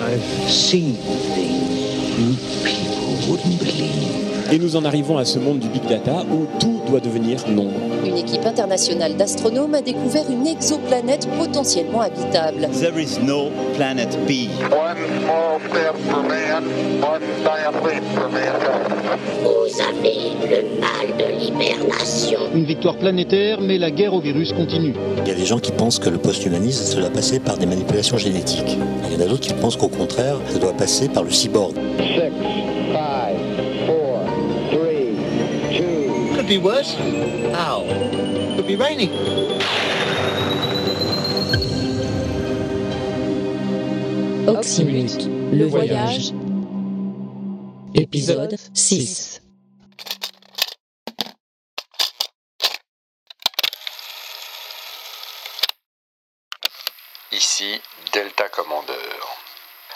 I've seen Et nous en arrivons à ce monde du big data où tout doit devenir nombre. Une équipe internationale d'astronomes a découvert une exoplanète potentiellement habitable. There is no planet B. One small step for man, one giant leap for mankind. Vous avez le mal de l'hibernation. Une victoire planétaire, mais la guerre au virus continue. Il y a des gens qui pensent que le post-humanisme, ça doit passer par des manipulations génétiques. Il y en a d'autres qui pensent qu'au contraire, ça doit passer par le cyborg. Six, Could be worse? How? Could be raining. Oxymute, le voyage, épisode 6. Ici, Delta Commander,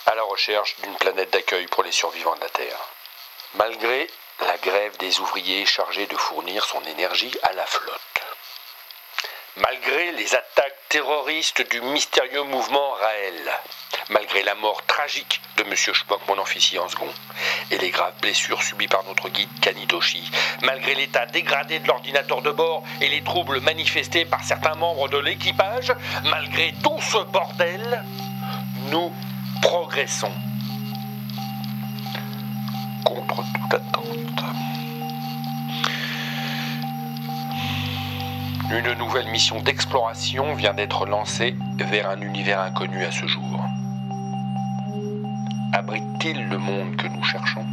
à la recherche d'une planète d'accueil pour les survivants de la Terre. Malgré la grève des ouvriers chargés de fournir son énergie à la flotte. Malgré les attaques terroristes du mystérieux mouvement Raël, malgré la mort tragique de M. Schmock, mon officier en second, et les graves blessures subies par notre guide Kanitoshi, malgré l'état dégradé de l'ordinateur de bord et les troubles manifestés par certains membres de l'équipage, malgré tout ce bordel, nous progressons contre toute attente. Une nouvelle mission d'exploration vient d'être lancée vers un univers inconnu à ce jour. Abrite-t-il le monde que nous cherchons?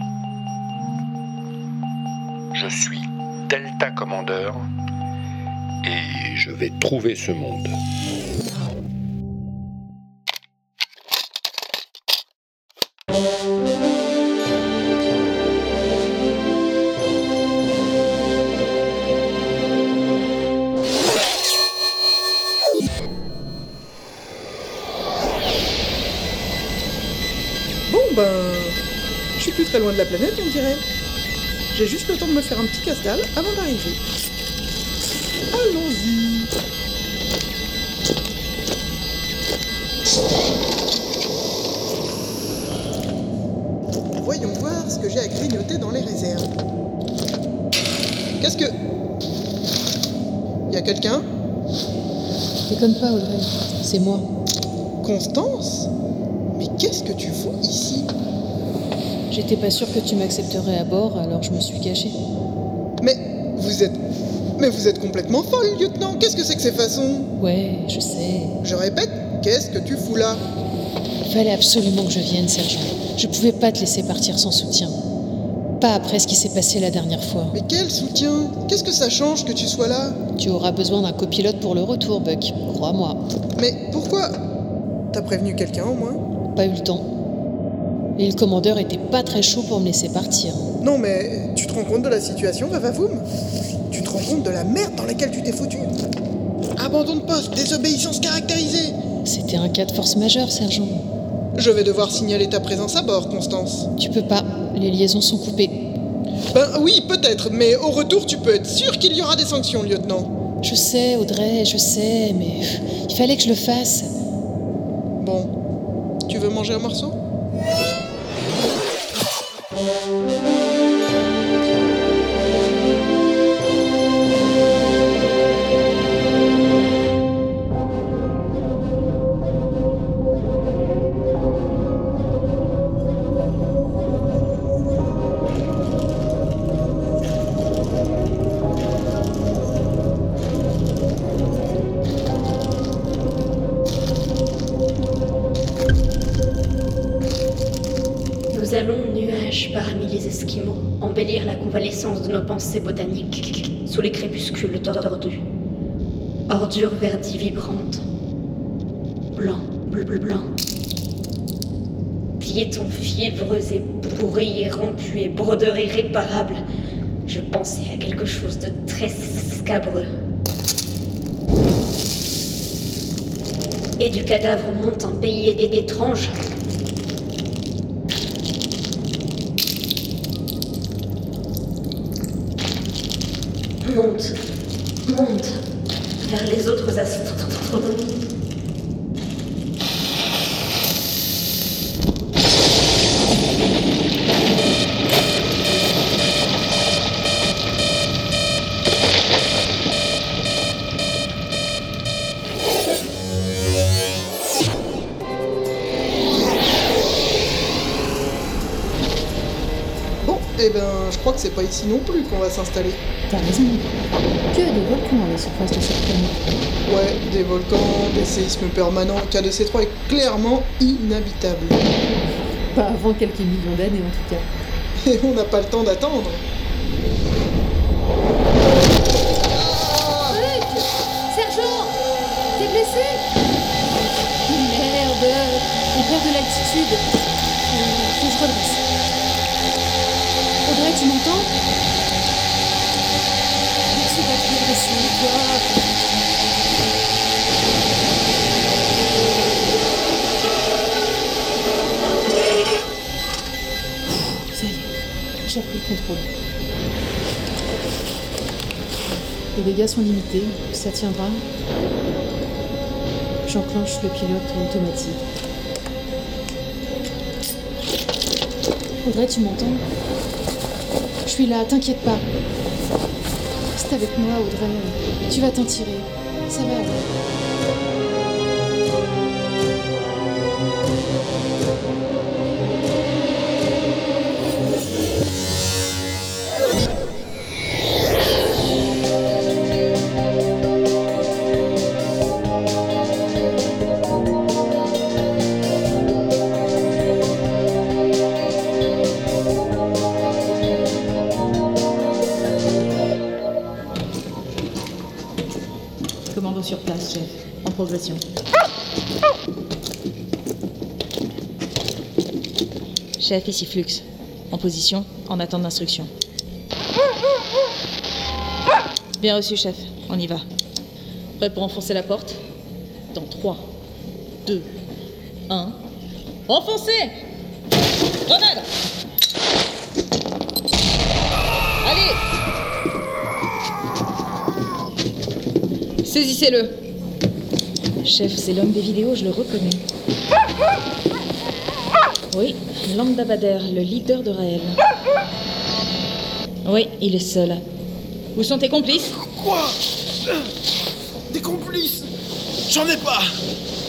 Je suis Delta Commander et je vais trouver ce monde. Très loin de la planète, on dirait. J'ai juste le temps de me faire un petit cascade avant d'arriver. Allons-y. Voyons voir ce que j'ai à grignoter dans les réserves. Qu'est-ce que... Y a quelqu'un? Déconne pas, Audrey. C'est moi. Constance? Mais qu'est-ce que tu fous ici? J'étais pas sûre que tu m'accepterais à bord, alors je me suis cachée. Mais vous êtes... Mais vous êtes complètement folle, lieutenant Qu'est-ce que c'est que ces façons? Ouais, je sais. Je répète, qu'est-ce que tu fous là? Il fallait absolument que je vienne, sergent. Je pouvais pas te laisser partir sans soutien. Pas après ce qui s'est passé la dernière fois. Mais quel soutien? Qu'est-ce que ça change que tu sois là? Tu auras besoin d'un copilote pour le retour, Buck. Crois-moi. Mais pourquoi? T'as prévenu quelqu'un au moins? Pas eu le temps. Et le commandeur était pas très chaud pour me laisser partir. Non mais tu te rends compte de la situation, Vavavoum Tu te rends compte de la merde dans laquelle tu t'es foutu? Abandon de poste, désobéissance caractérisée C'était un cas de force majeure, sergent. Je vais devoir signaler ta présence à bord, Constance. Tu peux pas. Les liaisons sont coupées. Ben oui, peut-être, mais au retour, tu peux être sûr qu'il y aura des sanctions, lieutenant. Je sais, Audrey, je sais, mais il fallait que je le fasse. Bon, tu veux manger un morceau? Nous convalescence de nos pensées botaniques sous les crépuscules tordus. Ordures verdies vibrantes. Blanc, bleu, bleu, blanc. Piétons fiévreux et pourris et rompus et brodeurs irréparables. Je pensais à quelque chose de très scabreux. Et du cadavre monte un pays étrange. Monte, monte vers les autres astronomies. C'est pas ici non plus qu'on va s'installer. T'as raison. Que des volcans à la surface de cette planète? Ouais, des volcans, des séismes permanents. KDC3 est clairement inhabitable. Pas avant quelques millions d'années en tout cas. Et on n'a pas le temps d'attendre. Sergent T'es blessé Merde On perd de l'altitude. Euh, faut que je redresse. Audrey, tu m'entends Tu vas toi Ça y est, j'ai repris le contrôle. Les dégâts sont limités, ça tiendra. J'enclenche le pilote automatique. Audrey, tu m'entends suis là, t'inquiète pas. Reste avec moi, Audrey. Tu vas t'en tirer. Ça va aller. Sur place, chef. En progression. Chef, ici Flux. En position, en attente d'instruction. Bien reçu, chef. On y va. Prêt pour enfoncer la porte? Dans 3, 2, 1. Enfoncez Grenade Allez Saisissez-le Chef, c'est l'homme des vidéos, je le reconnais. Oui, Lambda Bader, le leader de Raël. Oui, il est seul. Où sont tes complices? Quoi? Des complices? J'en ai pas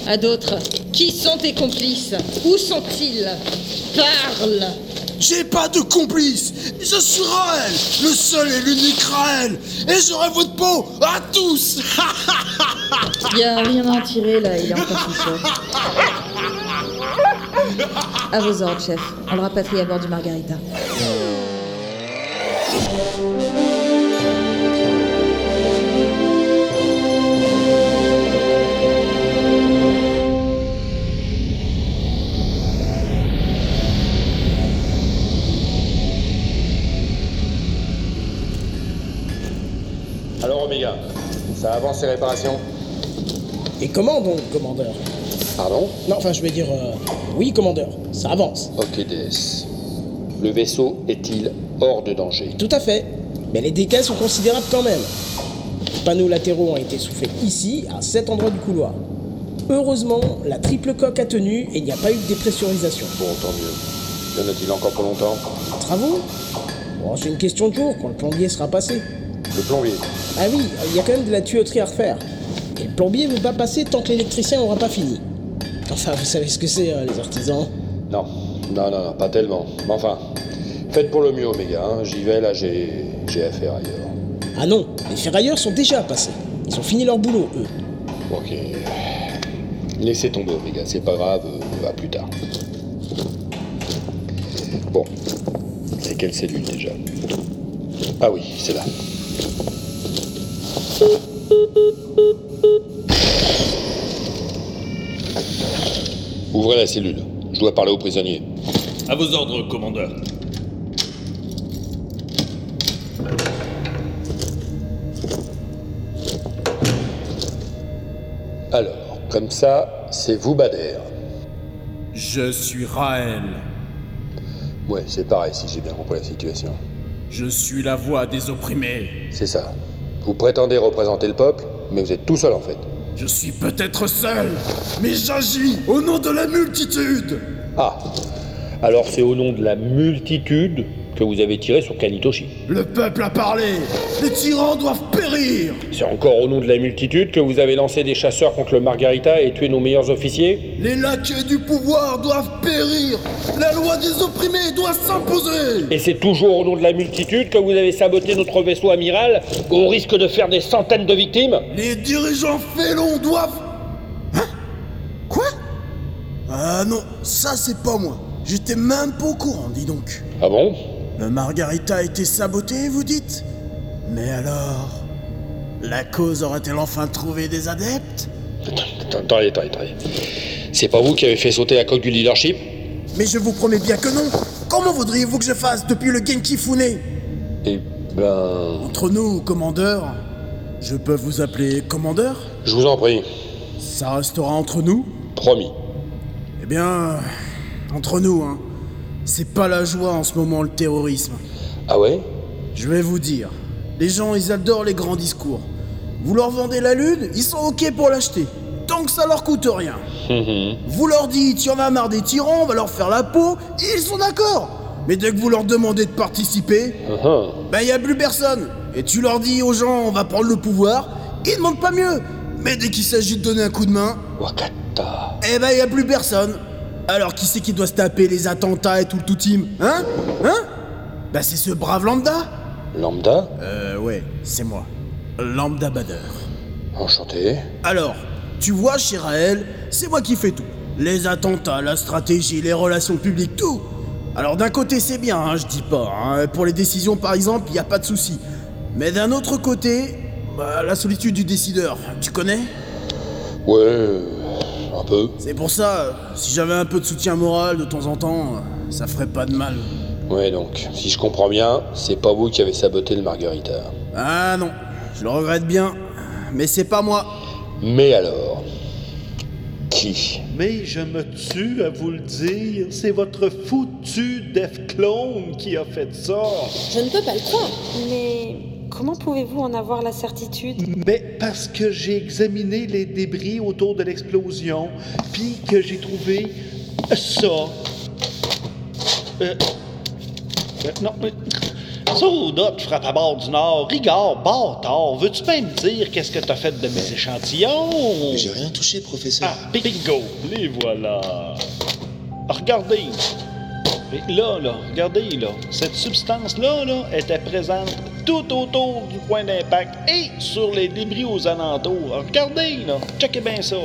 À d'autres. Qui sont tes complices? Où sont-ils? Parle J'ai pas de complices Je suis Raël Le seul et l'unique Raël Et j'aurai votre peau à tous Y a rien à en tirer là, il est encore sous choc. À vos ordres, chef. On le rapatrie à bord du Margarita. Ça avance ces réparations Et comment donc, commandeur Pardon Non, enfin, je veux dire, euh, oui, commandeur, ça avance. Ok, DS. Le vaisseau est-il hors de danger Tout à fait. Mais les dégâts sont considérables quand même. Les panneaux latéraux ont été soufflés ici, à cet endroit du couloir. Heureusement, la triple coque a tenu et il n'y a pas eu de dépressurisation. Bon, tant mieux. Y en a-t-il encore pour longtemps Travaux Bon, c'est une question de jour quand le plombier sera passé. Le plombier Ah oui, il y a quand même de la tuyauterie à refaire. Et le plombier ne veut pas passer tant que l'électricien n'aura pas fini. Enfin, vous savez ce que c'est, hein, les artisans Non, non, non, non, pas tellement. Mais enfin, faites pour le mieux, Omega. hein. J'y vais, là, j'ai j'ai affaire ailleurs. Ah non, les ferrailleurs sont déjà passés. Ils ont fini leur boulot, eux. Ok. Laissez tomber, Omega, c'est pas grave, euh, à plus tard. Bon. C'est quelle cellule déjà? Ah oui, c'est là. Ouvrez la cellule. Je dois parler au prisonnier. À vos ordres, commandeur. Alors, comme ça, c'est vous, Bader. Je suis Raël. Ouais, c'est pareil si j'ai bien compris la situation. Je suis la voix des opprimés. C'est ça. Vous prétendez représenter le peuple, mais vous êtes tout seul en fait. Je suis peut-être seul, mais j'agis au nom de la multitude. Ah Alors c'est au nom de la multitude que vous avez tiré sur Kanitoshi. Le peuple a parlé. Les tyrans doivent périr. C'est encore au nom de la multitude que vous avez lancé des chasseurs contre le Margarita et tué nos meilleurs officiers Les laquais du pouvoir doivent périr. La loi des opprimés doit s'imposer. Et c'est toujours au nom de la multitude que vous avez saboté notre vaisseau amiral au risque de faire des centaines de victimes Les dirigeants félons doivent... Hein? Quoi? Ah non, ça c'est pas moi. J'étais même pas au courant, dis donc. Ah bon? Le Margarita a été saboté, vous dites? Mais alors... La cause aura-t-elle enfin trouvé des adeptes Attendez, attendez, attendez. C'est pas vous qui avez fait sauter la coque du leadership Mais je vous promets bien que non Comment voudriez-vous que je fasse depuis le Genki Fune Eh ben... Entre nous, commandeur, je peux vous appeler commandeur Je vous en prie. Ça restera entre nous Promis. Eh bien, entre nous, hein. C'est pas la joie en ce moment, le terrorisme. Ah ouais? Je vais vous dire. Les gens, ils adorent les grands discours. Vous leur vendez la lune, ils sont ok pour l'acheter. Tant que ça leur coûte rien. Mhm. Vous leur dites, y en a marre des tyrans, on va leur faire la peau, ils sont d'accord. Mais dès que vous leur demandez de participer, Uh-huh. ben y a plus personne. Et tu leur dis aux gens, on va prendre le pouvoir, ils demandent pas mieux. Mais dès qu'il s'agit de donner un coup de main, Wakata. eh ben y a plus personne. Alors qui c'est qui doit se taper les attentats et tout le tout team Hein? Hein? Bah c'est ce brave lambda Lambda? Euh ouais, c'est moi. Lambda Bader. Enchanté. Alors, tu vois, chez Raël, c'est moi qui fais tout. Les attentats, la stratégie, les relations publiques, tout. Alors d'un côté c'est bien, hein, je dis pas. hein. Pour les décisions par exemple, y a pas de souci. Mais d'un autre côté, bah, la solitude du décideur, tu connais? Ouais, un peu. C'est pour ça, si j'avais un peu de soutien moral de temps en temps, ça ferait pas de mal. Ouais, donc, si je comprends bien, c'est pas vous qui avez saboté le Margarita. Ah non, je le regrette bien, mais c'est pas moi. Mais alors Qui? Mais je me tue à vous le dire, c'est votre foutu Def Clone qui a fait ça. Je ne peux pas le croire. Mais comment pouvez-vous en avoir la certitude? Mais parce que j'ai examiné les débris autour de l'explosion, puis que j'ai trouvé ça. Euh, euh, non, mais. Soda, tu frappes à bord du Nord. Rigard, bâtard, veux-tu bien me dire qu'est-ce que t'as fait de mes échantillons? J'ai rien touché, professeur. Ah, bingo, les voilà. Regardez. Et là, là, regardez, là, cette substance-là, là, était présente tout autour du point d'impact et sur les débris aux alentours. Regardez, là, checkez bien ça.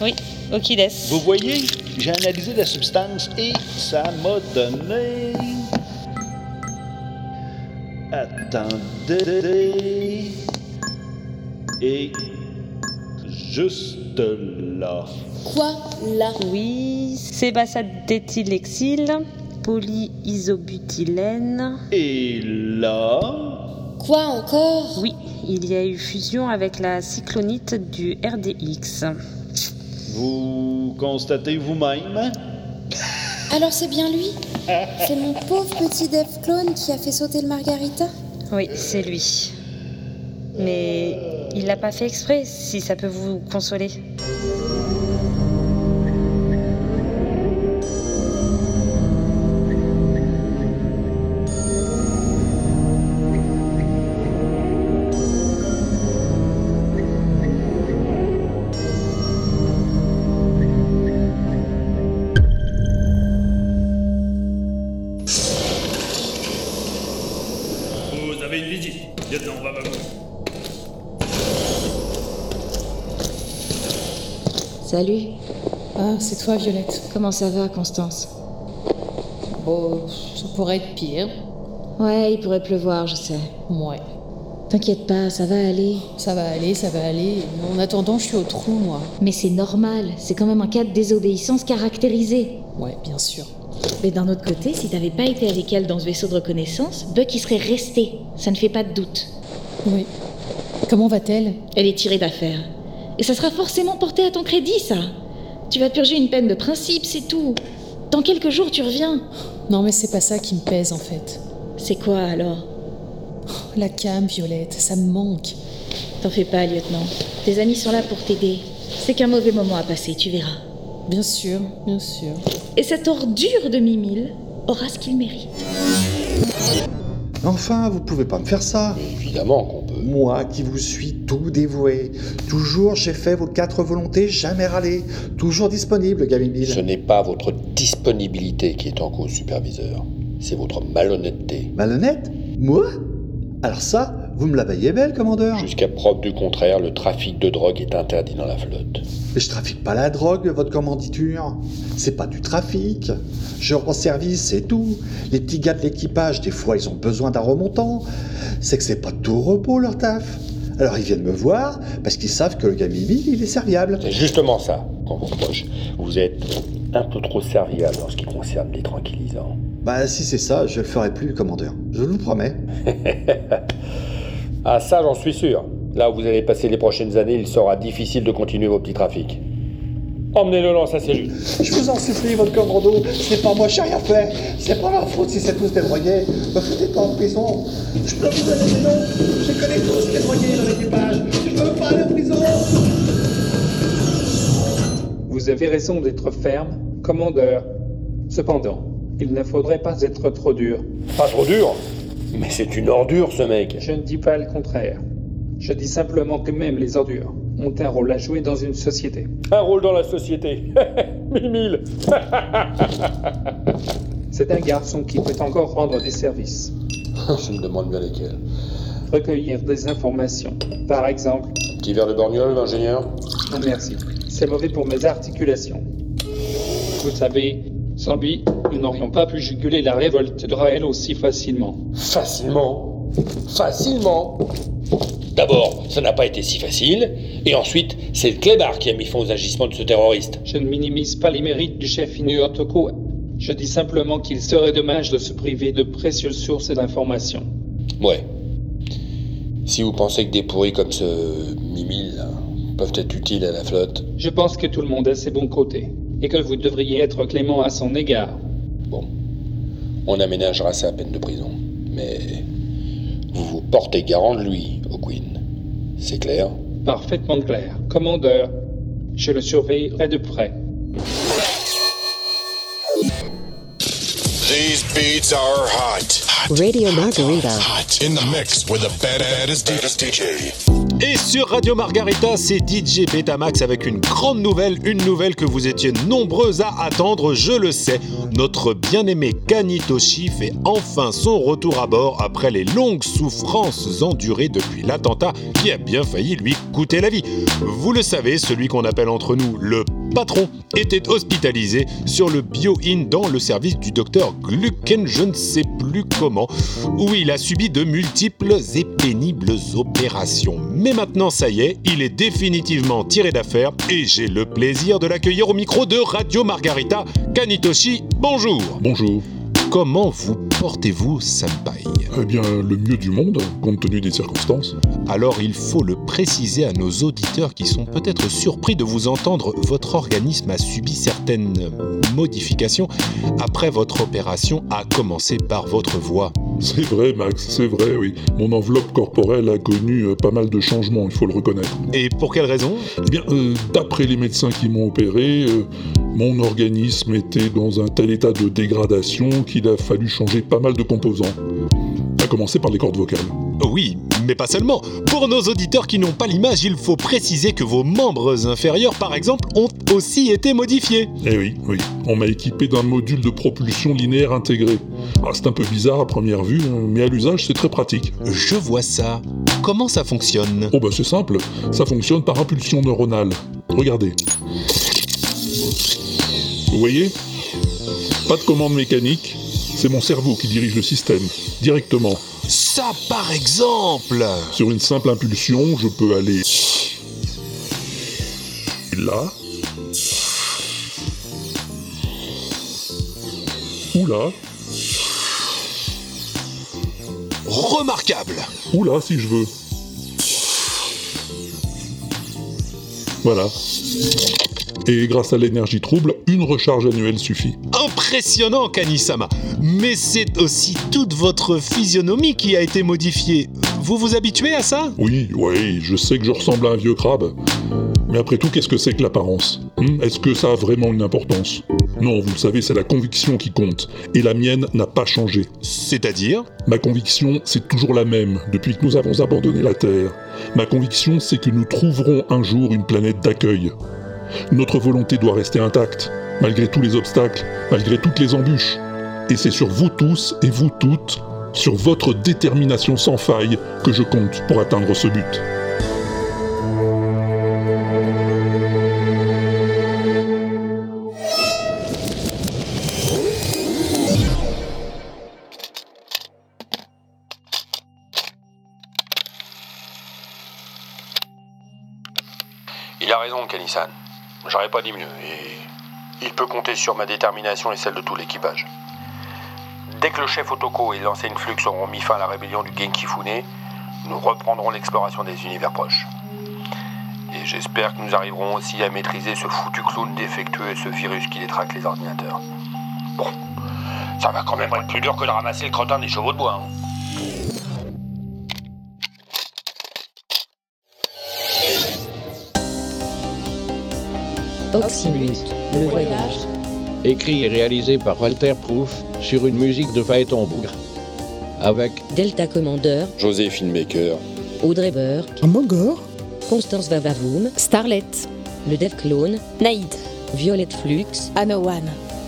Oui, ok, des. Vous voyez, j'ai analysé la substance et ça m'a donné... Attendez... Et... Juste là. Quoi là? Oui, sébaçadéthylexyle, polyisobutylène. Et là... Quoi encore? Oui, il y a eu fusion avec la cyclonite du RDX. Vous constatez vous-même? Alors c'est bien lui? C'est mon pauvre petit Def Clone qui a fait sauter le Margarita Oui, c'est lui. Mais il l'a pas fait exprès, si ça peut vous consoler. Salut. Ah, c'est toi, Violette. Comment ça va, Constance? Bon, ça pourrait être pire. Ouais, il pourrait pleuvoir, je sais. Ouais. T'inquiète pas, ça va aller. Ça va aller, ça va aller. En attendant, je suis au trou, moi. Mais c'est normal, c'est quand même un cas de désobéissance caractérisé. Ouais, bien sûr. Mais d'un autre côté, si t'avais pas été avec elle dans ce vaisseau de reconnaissance, Buck y serait resté. Ça ne fait pas de doute. Oui. Comment va-t-elle? Elle est tirée d'affaire. Et ça sera forcément porté à ton crédit, ça. Tu vas purger une peine de principe, c'est tout. Dans quelques jours, tu reviens. Non, mais c'est pas ça qui me pèse, en fait. C'est quoi alors? La cam, Violette, ça me manque. T'en fais pas, lieutenant. Tes amis sont là pour t'aider. C'est qu'un mauvais moment à passer, tu verras. Bien sûr, bien sûr. Et cette ordure de Mimile aura ce qu'il mérite. Enfin, vous pouvez pas me faire ça. Évidemment qu'on peut. Moi qui vous suis tout dévoué. Toujours j'ai fait vos quatre volontés, jamais râlé. Toujours disponible, Gamimil. Ce n'est pas votre disponibilité qui est en cause, superviseur. C'est votre malhonnêteté. Malhonnête? Moi? Alors ça, vous me la veillez belle, commandeur Jusqu'à preuve du contraire, le trafic de drogue est interdit dans la flotte. Mais je trafique pas la drogue, votre commanditure. C'est pas du trafic. Je rends service, c'est tout. Les petits gars de l'équipage, des fois, ils ont besoin d'un remontant. C'est que c'est pas tout repos, leur taf. Alors ils viennent me voir parce qu'ils savent que le gars il est serviable. C'est justement ça qu'on vous reproche. Vous êtes un peu trop serviable en ce qui concerne les tranquillisants. Bah si c'est ça, je le ferai plus, commandeur. Je vous le promets. ah ça, j'en suis sûr. Là où vous allez passer les prochaines années, il sera difficile de continuer vos petits trafics. Emmenez-le dans sa cellule. Je vous en supplie, votre commando, c'est pas moi, j'ai rien fait. C'est pas ma faute si c'est tous des drogués. Me foutez pas en prison. Je peux vous donner des noms. Je connais tous les drogués dans l'équipage. Je veux pas aller en prison. Vous avez raison d'être ferme, commandeur. Cependant, il ne faudrait pas être trop dur. Pas trop dur? Mais c'est une ordure, ce mec. Je ne dis pas le contraire. Je dis simplement que même les ordures ont un rôle à jouer dans une société. Un rôle dans la société. Mimile. C'est un garçon qui peut encore rendre des services. Je me demande bien lesquels. Recueillir des informations. Par exemple. Petit verre de borgnole, l'ingénieur? Non, merci. C'est mauvais pour mes articulations. Vous savez, sans lui, nous n'aurions pas pu juguler la révolte de Raël aussi facilement. Facilement Facilement D'abord, ça n'a pas été si facile, et ensuite, c'est le clébard qui a mis fin aux agissements de ce terroriste. Je ne minimise pas les mérites du chef Inuotoko. Je dis simplement qu'il serait dommage de se priver de précieuses sources d'informations. Ouais. Si vous pensez que des pourris comme ce Mimile là, peuvent être utiles à la flotte. Je pense que tout le monde a ses bons côtés, et que vous devriez être clément à son égard. Bon. On aménagera à peine de prison. Mais vous vous portez garant de lui, O'Quinn. C'est clair? Parfaitement clair. Commandeur, je le surveillerai de près. These beats are hot. Radio Margarita. Hot. In the mix with the baddest DJ. Et sur Radio Margarita, c'est DJ Betamax avec une grande nouvelle, une nouvelle que vous étiez nombreux à attendre, je le sais. Notre bien-aimé Kanitoshi fait enfin son retour à bord après les longues souffrances endurées depuis l'attentat qui a bien failli lui coûter la vie. Vous le savez, celui qu'on appelle entre nous le patron était hospitalisé sur le Bio-In dans le service du docteur Glucken, je ne sais plus comment, où il a subi de multiples et pénibles opérations. Mais maintenant, ça y est, il est définitivement tiré d'affaire et j'ai le plaisir de l'accueillir au micro de Radio Margarita. Kanitoshi, bonjour Bonjour. Comment vous portez-vous, Senpai Eh bien, le mieux du monde, compte tenu des circonstances. Alors il faut le préciser à nos auditeurs qui sont peut-être surpris de vous entendre, votre organisme a subi certaines modifications après votre opération, à commencer par votre voix. C'est vrai, Max, c'est vrai, oui. Mon enveloppe corporelle a connu euh, pas mal de changements, il faut le reconnaître. Et pour quelle raison? Eh bien, euh, d'après les médecins qui m'ont opéré, euh, mon organisme était dans un tel état de dégradation qu'il a fallu changer pas mal de composants. À commencer par les cordes vocales. Oui, mais pas seulement. Pour nos auditeurs qui n'ont pas l'image, il faut préciser que vos membres inférieurs, par exemple, ont aussi été modifiés. Eh oui, oui. On m'a équipé d'un module de propulsion linéaire intégré. Ah, c'est un peu bizarre à première vue, hein, mais à l'usage, c'est très pratique. Je vois ça. Comment ça fonctionne? Oh bah c'est simple, ça fonctionne par impulsion neuronale. Regardez. Vous voyez? Pas de commande mécanique, c'est mon cerveau qui dirige le système, directement. Ça, par exemple Sur une simple impulsion, je peux aller là, ou là, Remarquable ou là si je veux. Voilà. Et grâce à l'énergie trouble, une recharge annuelle suffit. Impressionnant, Kanisama. Mais c'est aussi toute votre physionomie qui a été modifiée. Vous vous habituez à ça? Oui, oui, je sais que je ressemble à un vieux crabe. Mais après tout, qu'est-ce que c'est que l'apparence? Hmm? Est-ce que ça a vraiment une importance? Non, vous le savez, c'est la conviction qui compte. Et la mienne n'a pas changé. C'est-à-dire? Ma conviction, c'est toujours la même depuis que nous avons abandonné la Terre. Ma conviction, c'est que nous trouverons un jour une planète d'accueil. Notre volonté doit rester intacte, malgré tous les obstacles, malgré toutes les embûches. Et c'est sur vous tous et vous toutes, sur votre détermination sans faille, que je compte pour atteindre ce but. Il a raison, Kanisan. J'aurais pas dit mieux. Et il peut compter sur ma détermination et celle de tout l'équipage. Dès que le chef Otoko et l'enseigne Flux auront mis fin à la rébellion du Genkifune, nous reprendrons l'exploration des univers proches. Et j'espère que nous arriverons aussi à maîtriser ce foutu clown défectueux et ce virus qui détraque les ordinateurs. Bon, ça va quand même être plus dur que de ramasser le crottin des chevaux de bois. hein. Oxymute, le voyage. Écrit et réalisé par Walter Proof sur une musique de Phaéton Bougre. Avec Delta Commander, José Filmmaker. Audrey Burke, Amangor, Constance Vavavoum, Starlet, le Dev Clone, Naïd, Violette Flux, Anowan,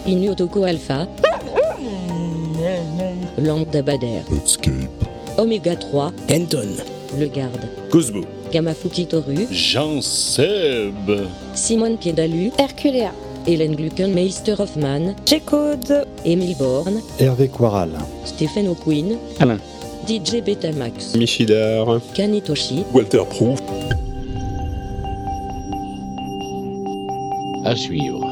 Inu Otoko Alpha, Lambda Bader, Oméga 3, Kenton, le Garde, Cosmo. Gamafuki Toru, Jean-Seb. Simone Piedalu, Herculea, Hélène Gluckenmeister Hoffman, J-Code, Émile Born, Hervé Quaral. Stephen O'Quinn, Alain. DJ Betamax, Michidar. Kanitoshi, Walter Proof. à suivre.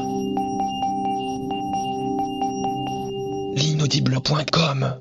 L'inaudible.com